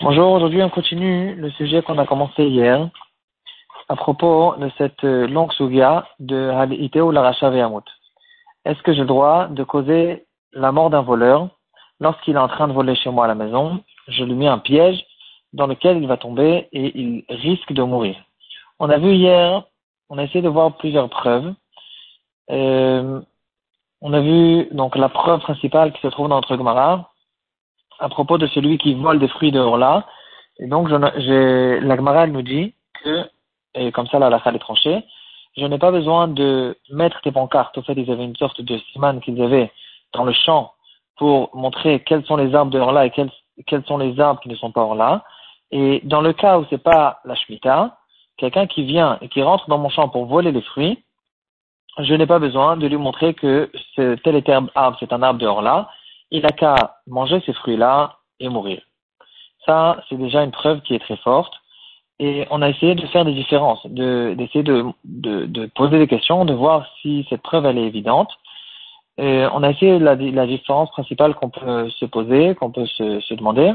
Bonjour, aujourd'hui on continue le sujet qu'on a commencé hier à propos de cette euh, longue sugia de Halite ou Laracha Ve'amut. Est-ce que j'ai le droit de causer la mort d'un voleur lorsqu'il est en train de voler chez moi à la maison? Je lui mets un piège dans lequel il va tomber et il risque de mourir. On a vu hier, on a essayé de voir plusieurs preuves. Euh, on a vu donc la preuve principale qui se trouve dans notre Gemara à propos de celui qui vole des fruits de Orla. Et donc, j'ai, la Gemara, nous dit que, et comme ça, la salle est tranchée, je n'ai pas besoin de mettre des pancartes. Au fait, ils avaient une sorte de siman qu'ils avaient dans le champ pour montrer quels sont les arbres de Orla et quels, quels sont les arbres qui ne sont pas Orla. Et dans le cas où c'est pas la Shemitah, quelqu'un qui vient et qui rentre dans mon champ pour voler les fruits, je n'ai pas besoin de lui montrer que ce tel et tel arbre, c'est un arbre de là. Il n'a qu'à manger ces fruits-là et mourir. Ça, c'est déjà une preuve qui est très forte. Et on a essayé de faire des différences, d'essayer de, de, de, poser des questions, de voir si cette preuve elle est évidente. On a essayé la, la différence principale qu'on peut se poser, qu'on peut se, se demander,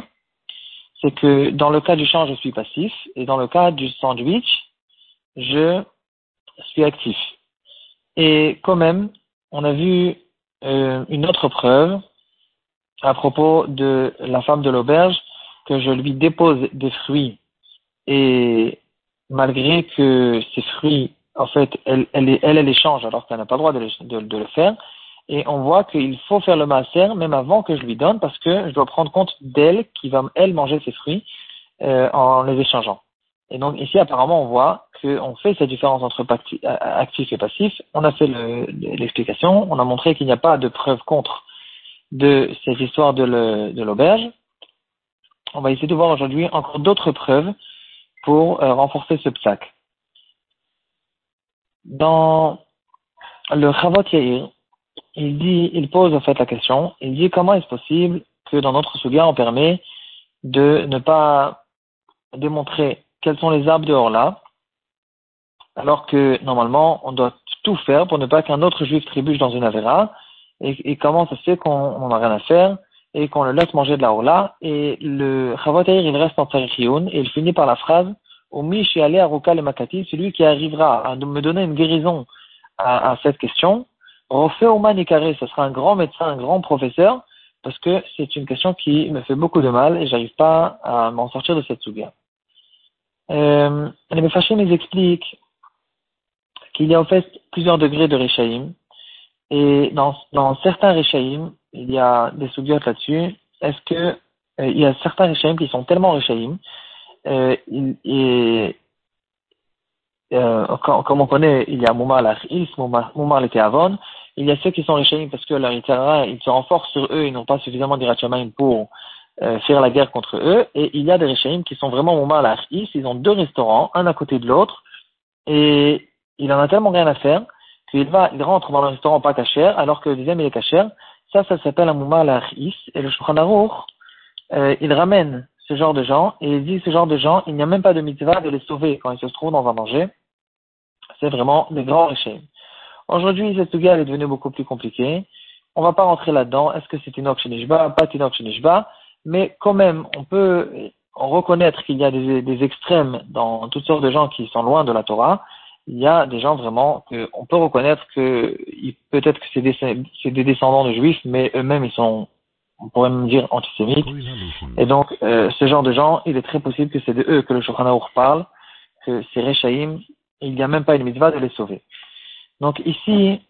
c'est que dans le cas du champ, je suis passif, et dans le cas du sandwich, je suis actif. Et quand même, on a vu euh, une autre preuve à propos de la femme de l'auberge, que je lui dépose des fruits et malgré que ces fruits, en fait, elle, elle, elle, elle échange alors qu'elle n'a pas le droit de, de, le faire. Et on voit qu'il faut faire le masser même avant que je lui donne parce que je dois prendre compte d'elle qui va, elle, manger ses fruits euh, en les échangeant. Et donc ici, apparemment, on voit qu'on fait cette différence entre actif et passif. On a fait l'explication, on a montré qu'il n'y a pas de preuve contre de cette histoire de l'auberge. On va essayer de voir aujourd'hui encore d'autres preuves pour euh, renforcer ce psaque. Dans le Chavot Yair, il dit, il pose en fait la question, il dit comment est-ce possible que dans notre souga on permet de ne pas démontrer quels sont les arbres dehors là, alors que normalement on doit tout faire pour ne pas qu'un autre juif trébuche dans une avéra, et, comment ça se fait qu'on n'a rien à faire, et qu'on le laisse manger de la rola, et le Chavotaïr il reste en Tsarikioun, et il finit par la phrase, Omi à Ruka le Makati, celui qui arrivera à me donner une guérison à, cette question, Rofé Oman Ikare, ce sera un grand médecin, un grand professeur, parce que c'est une question qui me fait beaucoup de mal et j'arrive pas à m'en sortir de cette souga. Euh, les nous explique qu'il y a en fait plusieurs degrés de Rechaïm. Et dans, certains Rechaïm, il y a des soubiotes là-dessus. Est-ce que euh, il y a certains Rechaïm qui sont tellement Rechaïm euh, et euh, comme on connaît, il y a Moumar l'Achis, Moumar l'Eteavon. Il y a ceux qui sont Rechaïm parce que leur ils se renforcent sur eux, ils n'ont pas suffisamment d'Irachamaim pour euh, faire la guerre contre eux. Et il y a des Réchaïm qui sont vraiment au à Ils ont deux restaurants, un à côté de l'autre, et il en a tellement rien à faire qu'il va, il rentre dans le restaurant pas cachère, alors que le deuxième il est cachère. Ça, ça s'appelle un Mouma al Et le Shulchan euh, il ramène ce genre de gens, et il dit ce genre de gens, il n'y a même pas de mitzvah de les sauver quand ils se trouvent dans un danger. C'est vraiment des grands Réchaïm. Aujourd'hui, cette guerre est devenue beaucoup plus compliquée. On va pas rentrer là-dedans. Est-ce que c'est une Nishba, pas une Nishba mais quand même, on peut reconnaître qu'il y a des, extrêmes dans toutes sortes de gens qui sont loin de la Torah. Il y a des gens vraiment qu'on peut reconnaître que peut-être que c'est des, descendants de juifs, mais eux-mêmes ils sont, on pourrait même dire antisémites. Et donc, euh, ce genre de gens, il est très possible que c'est de eux que le Shulchan parle, que c'est Rechaïm, il n'y a même pas une mitzvah de les sauver. Donc ici,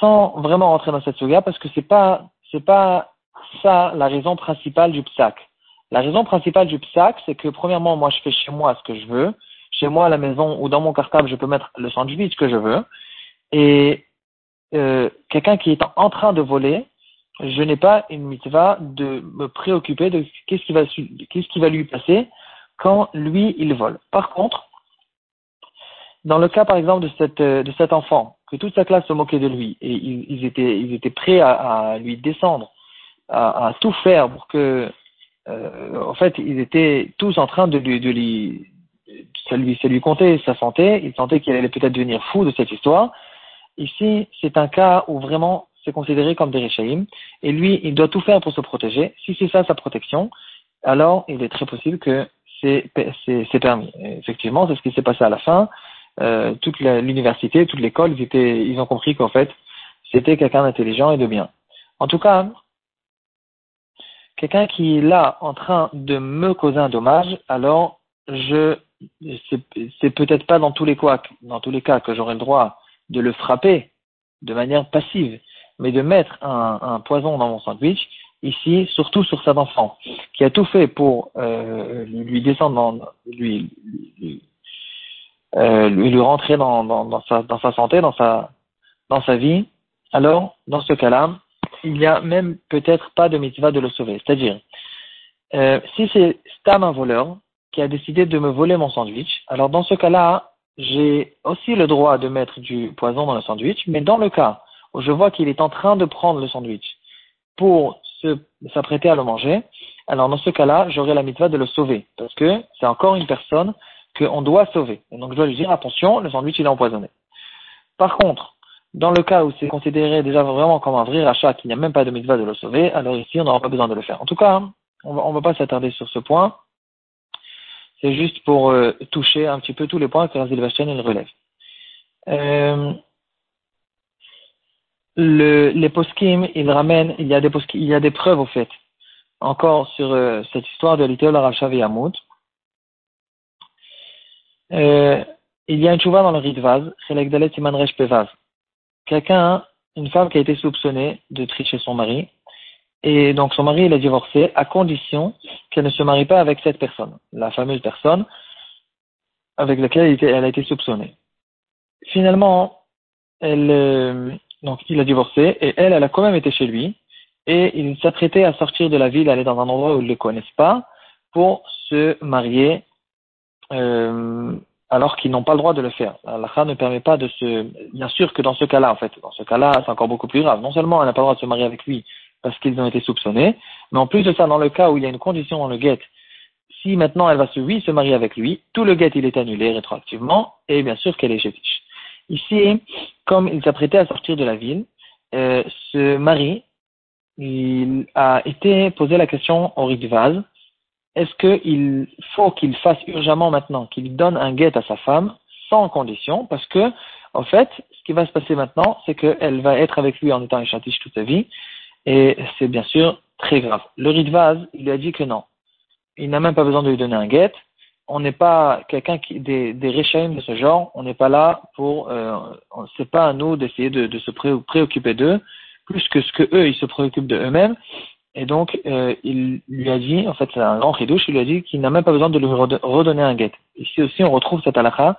sans vraiment rentrer dans cette souga, parce que c'est pas, c'est pas ça la raison principale du psaque. La raison principale du psaque, c'est que premièrement, moi, je fais chez moi ce que je veux. Chez moi, à la maison ou dans mon cartable, je peux mettre le sandwich que je veux. Et euh, quelqu'un qui est en train de voler, je n'ai pas une mitzvah de me préoccuper de qu'est-ce qui va, lui passer quand lui, il vole. Par contre, dans le cas, par exemple, de, cet enfant, que toute sa classe se moquait de lui, et ils, étaient, prêts à lui descendre à, à tout faire pour que, euh, en fait, ils étaient tous en train de lui, de lui, ça lui, ça lui comptait sa santé. Il sentait qu'il allait peut-être devenir fou de cette histoire. Ici, c'est un cas où vraiment c'est considéré comme des Réchaïm, et lui, il doit tout faire pour se protéger. Si c'est ça sa protection, alors il est très possible que c'est permis. effectivement, c'est ce qui s'est passé à la fin. Euh, toute l'université, toute l'école, ils, ils ont compris qu'en fait, c'était quelqu'un d'intelligent et de bien. En tout cas, quelqu'un qui est là en train de me causer un dommage, alors je c'est peut-être pas dans tous les cas, dans tous les cas que j'aurai le droit de le frapper de manière passive, mais de mettre un, poison dans mon sandwich, ici, surtout sur cet enfant, qui a tout fait pour euh, lui descendre, dans, lui, lui, euh, lui, rentrer dans, dans, dans, sa, dans sa santé, dans sa, dans sa vie, alors, dans ce cas-là, il n'y a même peut-être pas de mitzvah de le sauver. C'est-à-dire, euh, si c'est Stam un voleur qui a décidé de me voler mon sandwich, alors dans ce cas-là, j'ai aussi le droit de mettre du poison dans le sandwich, mais dans le cas où je vois qu'il est en train de prendre le sandwich pour s'apprêter à le manger, alors dans ce cas-là, j'aurai la mitzvah de le sauver, parce que c'est encore une personne qu'on doit sauver. Donc je dois lui dire, attention, le sandwich il est empoisonné. Par contre, dans le cas où c'est considéré déjà vraiment comme un vrai rachat, qu'il n'y a même pas de mitzvah de le sauver, alors ici on n'aura pas besoin de le faire. En tout cas, on ne va pas s'attarder sur ce point. C'est juste pour euh, toucher un petit peu tous les points que Razil il relève. Euh, le, les poskim, il ramène, il y a des poskim, il y a des preuves au fait, encore sur euh, cette histoire de l'Itéol Rachav et Euh, il y a une chouva dans le Ritvaz, Chelek Dalet Siman Pevaz. Quelqu'un, une femme qui a été soupçonnée de tricher son mari, et donc son mari il a divorcé à condition qu'elle ne se marie pas avec cette personne, la fameuse personne avec laquelle elle a été soupçonnée. Finalement, elle, euh, donc il a divorcé et elle, elle a quand même été chez lui et il s'apprêtait à sortir de la ville, aller dans un endroit où ils ne le connaissent pas pour se marier euh, alors qu'ils n'ont pas le droit de le faire. La ne permet pas de se... Bien sûr que dans ce cas-là, en fait, dans ce cas-là, c'est encore beaucoup plus grave. Non seulement elle n'a pas le droit de se marier avec lui parce qu'ils ont été soupçonnés, mais en plus de ça, dans le cas où il y a une condition dans le guet, si maintenant elle va se, oui, se marier avec lui, tout le guet il est annulé rétroactivement, et bien sûr qu'elle est gétiche. Ici, comme il s'apprêtait à sortir de la ville, euh, ce mari, il a été posé la question au Ritvaz, est-ce qu'il faut qu'il fasse urgemment maintenant, qu'il donne un guet à sa femme, sans condition, parce que, en fait, ce qui va se passer maintenant, c'est qu'elle va être avec lui en étant échatiche toute sa vie, et c'est bien sûr très grave. Le Ritvaz, il lui a dit que non. Il n'a même pas besoin de lui donner un guet, on n'est pas quelqu'un qui des des de ce genre, on n'est pas là pour euh, c'est pas à nous d'essayer de, se préoccuper d'eux plus que ce que eux ils se préoccupent de eux-mêmes. Et donc euh, il lui a dit, en fait c'est un grand ridouche, il lui a dit qu'il n'a même pas besoin de lui redonner un guet. Ici aussi on retrouve cette halakha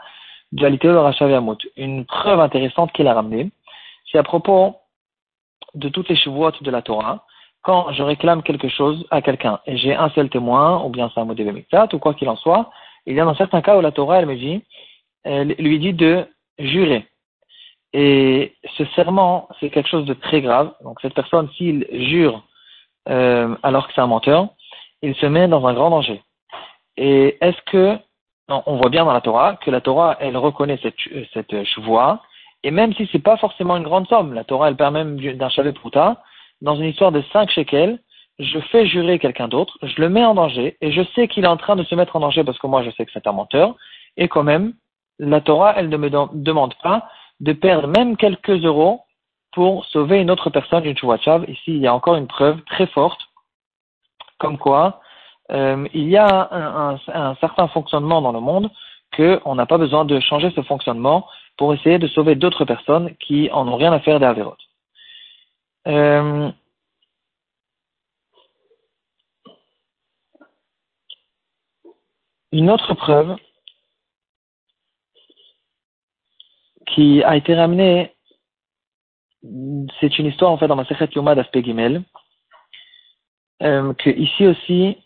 de de Une preuve intéressante qu'il a ramenée, c'est à propos de toutes les chevaux de la Torah. Quand je réclame quelque chose à quelqu'un et j'ai un seul témoin, ou bien c'est un modèle ou quoi qu'il en soit, il y a dans certains cas où la Torah, elle me dit, elle lui dit de jurer. Et ce serment, c'est quelque chose de très grave. Donc cette personne, s'il jure euh, alors que c'est un menteur, il se met dans un grand danger. Et est-ce que, on voit bien dans la Torah que la Torah, elle reconnaît cette, cette chevoie, et même si c'est pas forcément une grande somme, la Torah, elle permet même d'un chalet prouta, dans une histoire de cinq shekels, je fais jurer quelqu'un d'autre, je le mets en danger, et je sais qu'il est en train de se mettre en danger parce que moi je sais que c'est un menteur, et quand même, la Torah, elle ne me demande pas de perdre même quelques euros pour sauver une autre personne d'une chouachav. Ici, il y a encore une preuve très forte, comme quoi euh, il y a un, certain fonctionnement dans le monde qu'on n'a pas besoin de changer ce fonctionnement pour essayer de sauver d'autres personnes qui en ont rien à faire des Averot. Euh, Une autre preuve qui a été ramenée, c'est une histoire en fait dans ma Sechet Yoma d'Aspect Gimel, euh, que ici aussi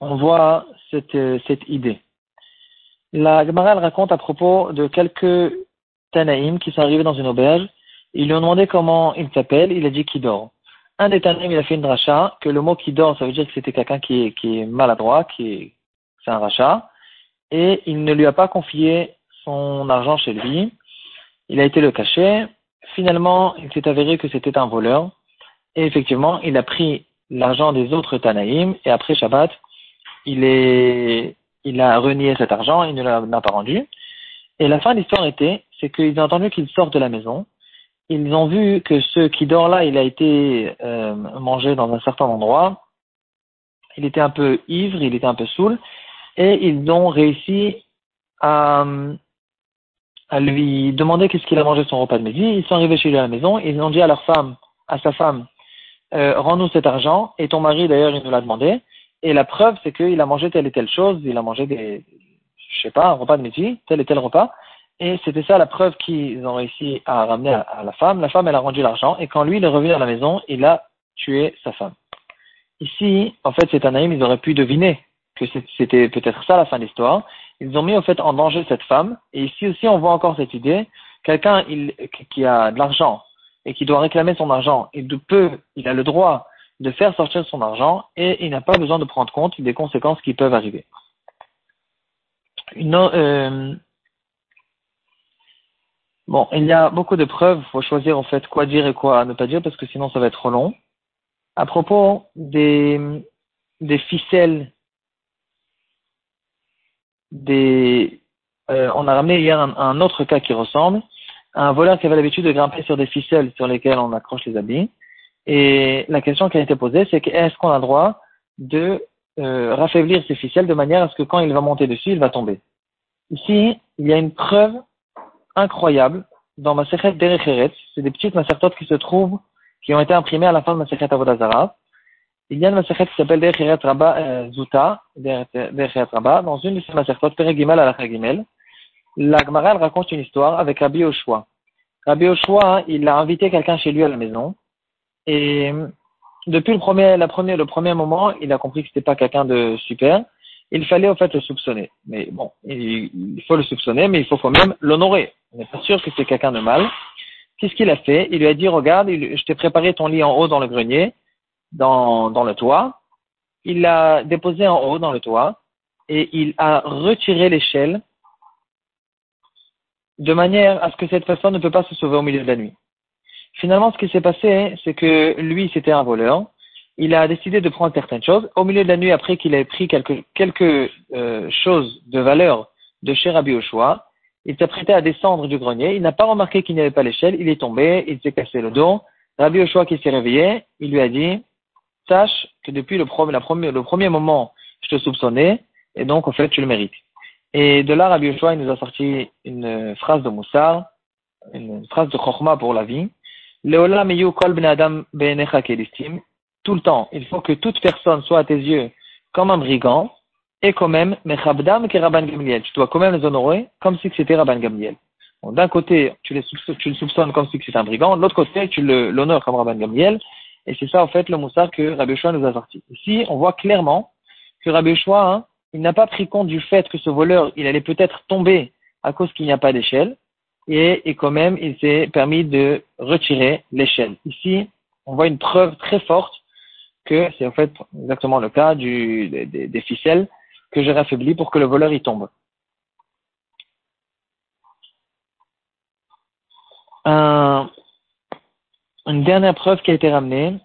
on voit cette, cette idée. La Gemara raconte à propos de quelques Tanaïm qui sont arrivés dans une auberge. Ils lui ont demandé comment il s'appelle, il a dit qu'il dort un des Tanaïm, il a fait une dracha, que le mot qui dort, ça veut dire que c'était quelqu'un qui est, qui est maladroit, qui est, c'est un rachat, et il ne lui a pas confié son argent chez lui. Il a été le cacher. Finalement, il s'est avéré que c'était un voleur. Et effectivement, il a pris l'argent des autres Tanaïm et après Shabbat, il, est, il a renié cet argent, il ne l'a pas rendu. Et la fin de l'histoire était, c'est qu'ils ont entendu qu'il sort de la maison. Ils ont vu que ce qui dort là, il a été euh, mangé dans un certain endroit. Il était un peu ivre, il était un peu saoul. Et ils ont réussi à, à lui demander qu'est-ce qu'il a mangé son repas de midi. Ils sont arrivés chez lui à la maison. Ils ont dit à leur femme, à sa femme, euh, rends-nous cet argent. Et ton mari, d'ailleurs, il nous l'a demandé. Et la preuve, c'est qu'il a mangé telle et telle chose. Il a mangé des, je sais pas, un repas de midi, tel et tel repas. Et c'était ça la preuve qu'ils ont réussi à ramener à, la femme. La femme, elle a rendu l'argent. Et quand lui, il est revenu à la maison, il a tué sa femme. Ici, en fait, c'est un ils auraient pu deviner que c'était peut-être ça la fin de l'histoire. Ils ont mis, en fait, en danger cette femme. Et ici aussi, on voit encore cette idée. Quelqu'un qui a de l'argent et qui doit réclamer son argent, il peut, il a le droit de faire sortir son argent et il n'a pas besoin de prendre compte des conséquences qui peuvent arriver. Euh, bon, il y a beaucoup de preuves. Il faut choisir en fait quoi dire et quoi ne pas dire parce que sinon ça va être trop long. À propos des ficelles, des, euh, on a ramené hier un, un, autre cas qui ressemble. Un voleur qui avait l'habitude de grimper sur des ficelles sur lesquelles on accroche les habits. Et la question qui a été posée, c'est est-ce qu'on a le droit de euh, raffaiblir ces ficelles de manière à ce que quand il va monter dessus, il va tomber? Ici, il y a une preuve incroyable dans ma Masechet Derecheret. C'est des petites macertotes qui se trouvent, qui ont été imprimées à la fin de Masechet Avodazara. Il y a une Masechet qui s'appelle Derecheret Rabba Zuta, Derecheret Rabba. Dans une de ces macertotes, Peregimel à la Gimel, la Gemara raconte une histoire avec Rabbi Oshua. Rabbi Oshua, il a invité quelqu'un chez lui à la maison et depuis le premier, la première, le premier moment, il a compris que c'était pas quelqu'un de super. Il fallait en fait le soupçonner. Mais bon, il, faut le soupçonner, mais il faut quand même l'honorer. On n'est pas sûr que c'est quelqu'un de mal. Qu'est-ce qu'il a fait? Il lui a dit, regarde, je t'ai préparé ton lit en haut dans le grenier, dans, le toit. Il l'a déposé en haut dans le toit et il a retiré l'échelle de manière à ce que cette personne ne peut pas se sauver au milieu de la nuit. Finalement, ce qui s'est passé, c'est que lui, c'était un voleur. Il a décidé de prendre certaines choses. Au milieu de la nuit, après qu'il ait pris quelques, quelques euh, choses de valeur de chez Rabbi Oshua, il s'apprêtait à descendre du grenier. Il n'a pas remarqué qu'il n'y avait pas l'échelle. Il est tombé, il s'est cassé le dos. Rabbi Oshua qui s'est réveillé, il lui a dit, sache que depuis le, premier, le premier moment, je te soupçonnais, et donc, en fait, tu le mérites. Et de là, Rabbi Oshua, il nous a sorti une phrase de Moussar, une phrase de Chokhma pour la vie, tout le temps, il faut que toute personne soit à tes yeux comme un brigand, et quand même, Mechabdam que Rabban Gamliel. Tu dois quand même les honorer comme si c'était Rabban Gamliel. D'un côté, tu le soupçonnes comme si c'était un brigand, de l'autre côté, tu l'honores comme Rabban Gamliel, et c'est ça, en fait, le moussard que Rabbi nous a sorti. Ici, on voit clairement que Rabbi hein, il n'a pas pris compte du fait que ce voleur, il allait peut-être tomber à cause qu'il n'y a pas d'échelle, et, et quand même il s'est permis de retirer l'échelle. Ici, on voit une preuve très forte que c'est en fait exactement le cas du, des, des, ficelles que j'ai raffaibli pour que le voleur y tombe. Un, une dernière preuve qui a été ramenée,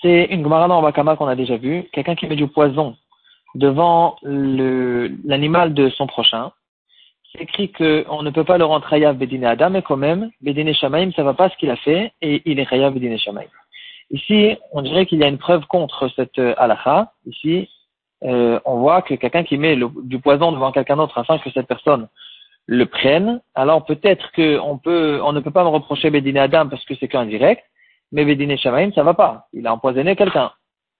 c'est une Gemara dans Bakama qu'on a déjà vue, quelqu'un qui met du poison devant l'animal de son prochain, c'est écrit qu'on ne peut pas le rendre Hayav Bedine Adam, mais quand même, Bedine Shamaim, ça va pas ce qu'il a fait, et il est Hayav Bedine Shamaim. Ici, on dirait qu'il y a une preuve contre cette euh, halakha. Ici, euh, on voit que quelqu'un qui met du poison devant quelqu'un d'autre afin que cette personne le prenne, alors peut-être qu'on peut, on ne peut pas me reprocher Bedine Adam parce que c'est qu'un direct, mais Bedine Shamaim, ça va pas. Il a empoisonné quelqu'un.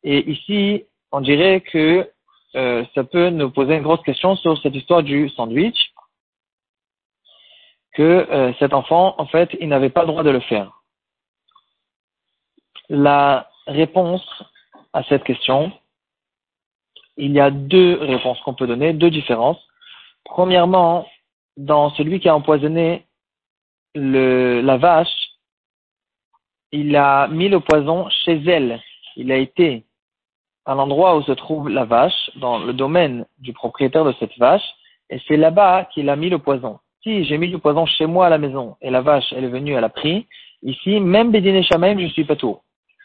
Et ici, on dirait que euh, ça peut nous poser une grosse question sur cette histoire du sandwich que euh, cet enfant, en fait, il n'avait pas le droit de le faire. La réponse à cette question, il y a deux réponses qu'on peut donner, deux différences. Premièrement, dans celui qui a empoisonné le, la vache, il a mis le poison chez elle. Il a été à l'endroit où se trouve la vache, dans le domaine du propriétaire de cette vache, et c'est là-bas qu'il a mis le poison. si j'ai mis du poison chez moi à la maison et la vache, elle est venue, elle a pris, ici, même Bédiné Shamaim, je suis pas tout.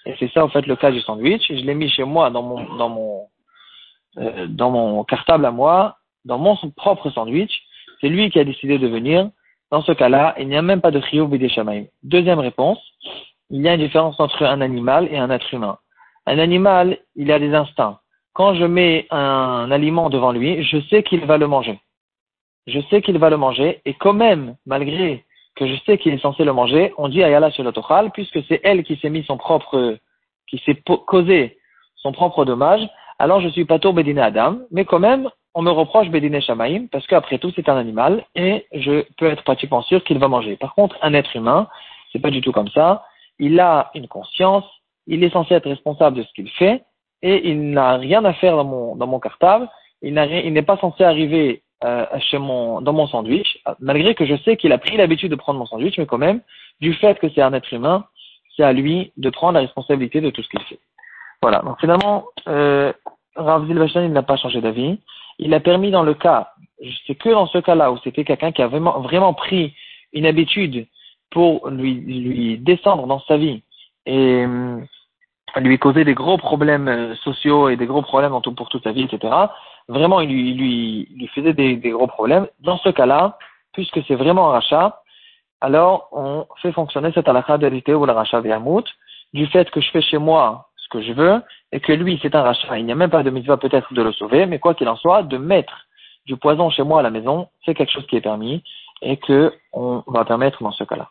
Et c'est ça, en fait, le cas du sandwich. Je l'ai mis chez moi dans mon, dans mon, euh, dans mon cartable à moi, dans mon propre sandwich. C'est lui qui a décidé de venir. Dans ce cas-là, il n'y a même pas de chiyuv Bédiné Shamaim. Deuxième réponse, il y a une différence entre un animal et un être humain. Un animal, il a des instincts. Quand je mets un aliment devant lui, je sais qu'il va le manger je sais qu'il va le manger, et quand même, malgré que je sais qu'il est censé le manger, on dit Ayala sur l'autochal, puisque c'est elle qui s'est mis son propre, qui s'est causé son propre dommage, alors je suis pas tour Bédiné Adam, mais quand même, on me reproche Bédiné Shamaïm, parce qu'après tout, c'est un animal, et je peux être pratiquement sûr qu'il va manger. Par contre, un être humain, c'est pas du tout comme ça. Il a une conscience, il est censé être responsable de ce qu'il fait, et il n'a rien à faire dans mon, dans mon cartable, il n'est pas censé arriver euh, chez mon, dans mon sandwich, malgré que je sais qu'il a pris l'habitude de prendre mon sandwich, mais quand même, du fait que c'est un être humain, c'est à lui de prendre la responsabilité de tout ce qu'il fait. Voilà. Donc finalement, euh, Rav il n'a pas changé d'avis. Il a permis dans le cas, c'est que dans ce cas-là où c'était quelqu'un qui a vraiment, vraiment pris une habitude pour lui, lui descendre dans sa vie et euh, lui causer des gros problèmes euh, sociaux et des gros problèmes tout, pour toute sa vie, etc vraiment il lui, lui, lui faisait des, des, gros problèmes, dans ce cas-là, puisque c'est vraiment un rachat, alors on fait fonctionner cette halakha de ou le rachat ve'amout, du fait que je fais chez moi ce que je veux, et que lui c'est un rachat, il n'y a même pas de mitzvah peut-être de le sauver, mais quoi qu'il en soit, de mettre du poison chez moi à la maison, c'est quelque chose qui est permis, et que on va permettre dans ce cas-là.